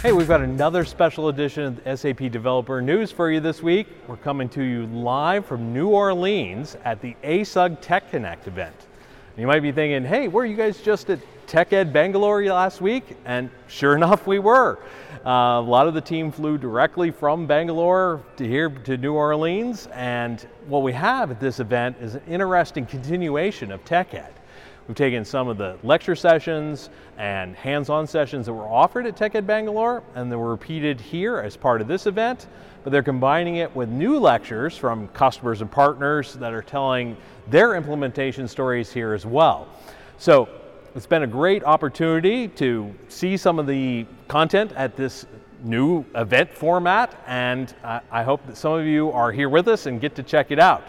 Hey, we've got another special edition of SAP Developer News for you this week. We're coming to you live from New Orleans at the ASUG Tech Connect event. And you might be thinking, hey, were you guys just at TechEd Bangalore last week? And sure enough, we were. Uh, a lot of the team flew directly from Bangalore to here to New Orleans. And what we have at this event is an interesting continuation of TechEd. We've taken some of the lecture sessions and hands-on sessions that were offered at TechEd Bangalore and they were repeated here as part of this event, but they're combining it with new lectures from customers and partners that are telling their implementation stories here as well. So it's been a great opportunity to see some of the content at this new event format and I hope that some of you are here with us and get to check it out.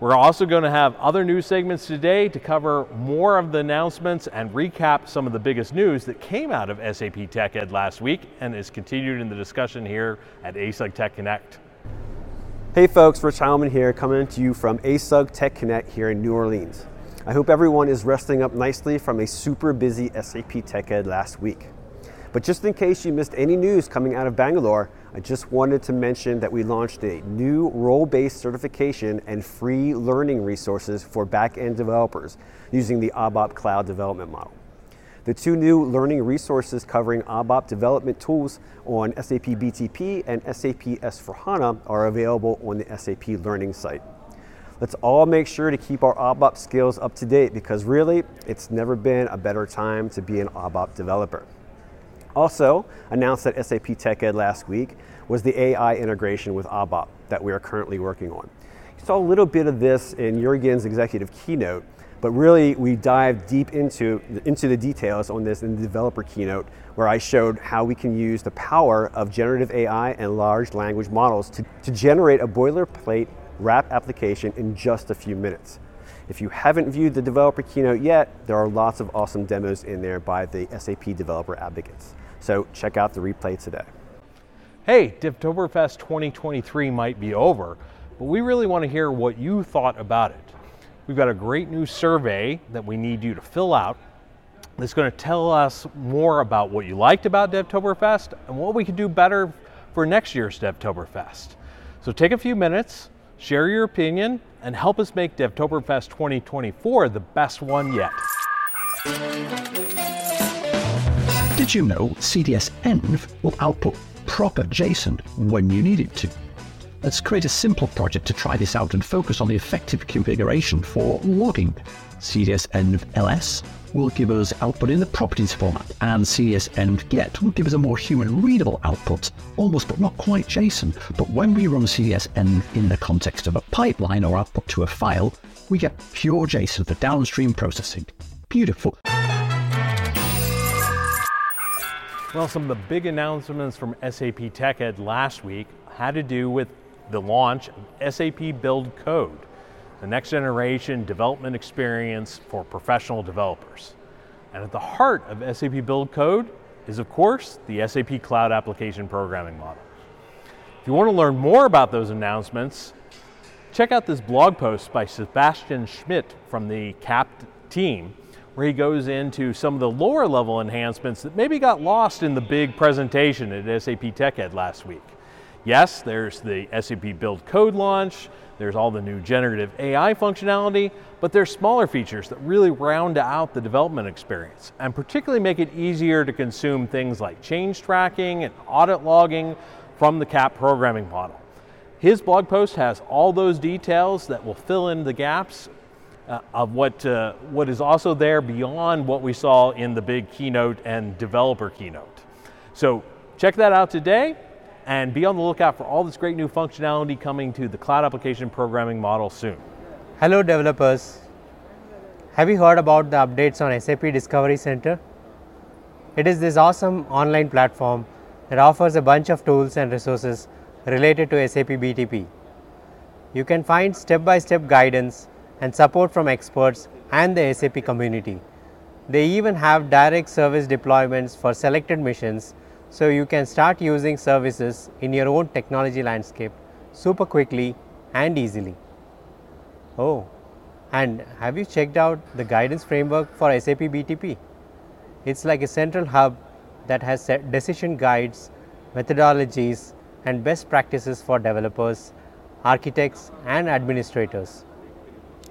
We're also going to have other news segments today to cover more of the announcements and recap some of the biggest news that came out of SAP TechEd last week and is continued in the discussion here at ASUG Tech Connect. Hey folks, Rich Heilman here, coming to you from ASUG Tech Connect here in New Orleans. I hope everyone is resting up nicely from a super busy SAP TechEd last week. But just in case you missed any news coming out of Bangalore, I just wanted to mention that we launched a new role-based certification and free learning resources for back-end developers using the ABAP cloud development model. The two new learning resources covering ABAP development tools on SAP BTP and SAP S4HANA are available on the SAP Learning site. Let's all make sure to keep our ABAP skills up to date because really, it's never been a better time to be an ABAP developer. Also announced at SAP TechEd last week was the AI integration with ABAP that we are currently working on. You saw a little bit of this in Jürgen's executive keynote, but really we dived deep into, into the details on this in the developer keynote where I showed how we can use the power of generative AI and large language models to, to generate a boilerplate RAP application in just a few minutes. If you haven't viewed the developer keynote yet, there are lots of awesome demos in there by the SAP developer advocates. So check out the replay today. Hey, Devtoberfest 2023 might be over, but we really want to hear what you thought about it. We've got a great new survey that we need you to fill out that's going to tell us more about what you liked about Devtoberfest and what we can do better for next year's Devtoberfest. So take a few minutes, share your opinion, and help us make Devtoberfest 2024 the best one yet. Did you know CDS Env will output proper JSON when you need it to? Let's create a simple project to try this out and focus on the effective configuration for logging. CDS Env LS will give us output in the properties format, and CDS Env Get will give us a more human readable output, almost but not quite JSON. But when we run CDS Env in the context of a pipeline or output to a file, we get pure JSON for downstream processing. Beautiful. Well, some of the big announcements from SAP TechEd last week had to do with the launch of SAP Build Code, the next generation development experience for professional developers. And at the heart of SAP Build Code is, of course, the SAP Cloud Application Programming Model. If you want to learn more about those announcements, check out this blog post by Sebastian Schmidt from the CAP team where he goes into some of the lower level enhancements that maybe got lost in the big presentation at SAP TechEd last week. Yes, there's the SAP Build Code launch, there's all the new generative AI functionality, but there's smaller features that really round out the development experience and particularly make it easier to consume things like change tracking and audit logging from the CAP programming model. His blog post has all those details that will fill in the gaps uh, of what, uh, what is also there beyond what we saw in the big keynote and developer keynote. So check that out today and be on the lookout for all this great new functionality coming to the cloud application programming model soon. Hello developers. Have you heard about the updates on SAP Discovery Center? It is this awesome online platform that offers a bunch of tools and resources related to SAP BTP. You can find step-by-step -step guidance and support from experts and the SAP community. They even have direct service deployments for selected missions so you can start using services in your own technology landscape super quickly and easily. Oh, and have you checked out the guidance framework for SAP BTP? It's like a central hub that has decision guides, methodologies, and best practices for developers, architects, and administrators.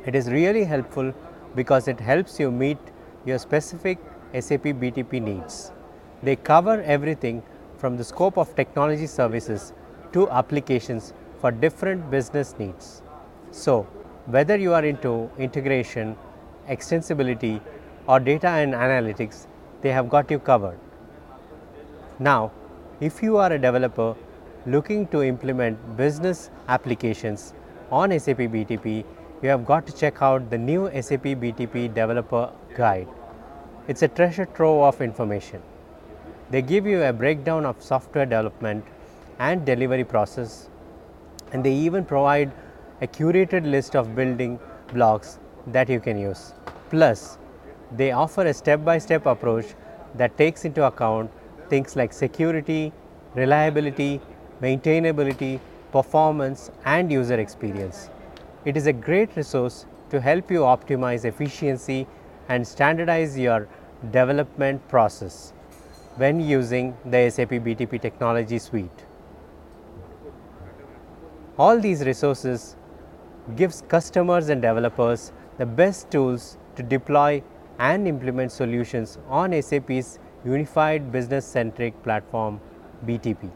It is really helpful because it helps you meet your specific SAP BTP needs. They cover everything from the scope of technology services to applications for different business needs. So, whether you are into integration, extensibility, or data and analytics, they have got you covered. Now, if you are a developer looking to implement business applications on SAP BTP, you have got to check out the new SAP BTP Developer Guide. It's a treasure trove of information. They give you a breakdown of software development and delivery process, and they even provide a curated list of building blocks that you can use. Plus, they offer a step by step approach that takes into account things like security, reliability, maintainability, performance, and user experience. It is a great resource to help you optimize efficiency and standardize your development process when using the SAP BTP technology suite. All these resources gives customers and developers the best tools to deploy and implement solutions on SAP's unified business centric platform BTP.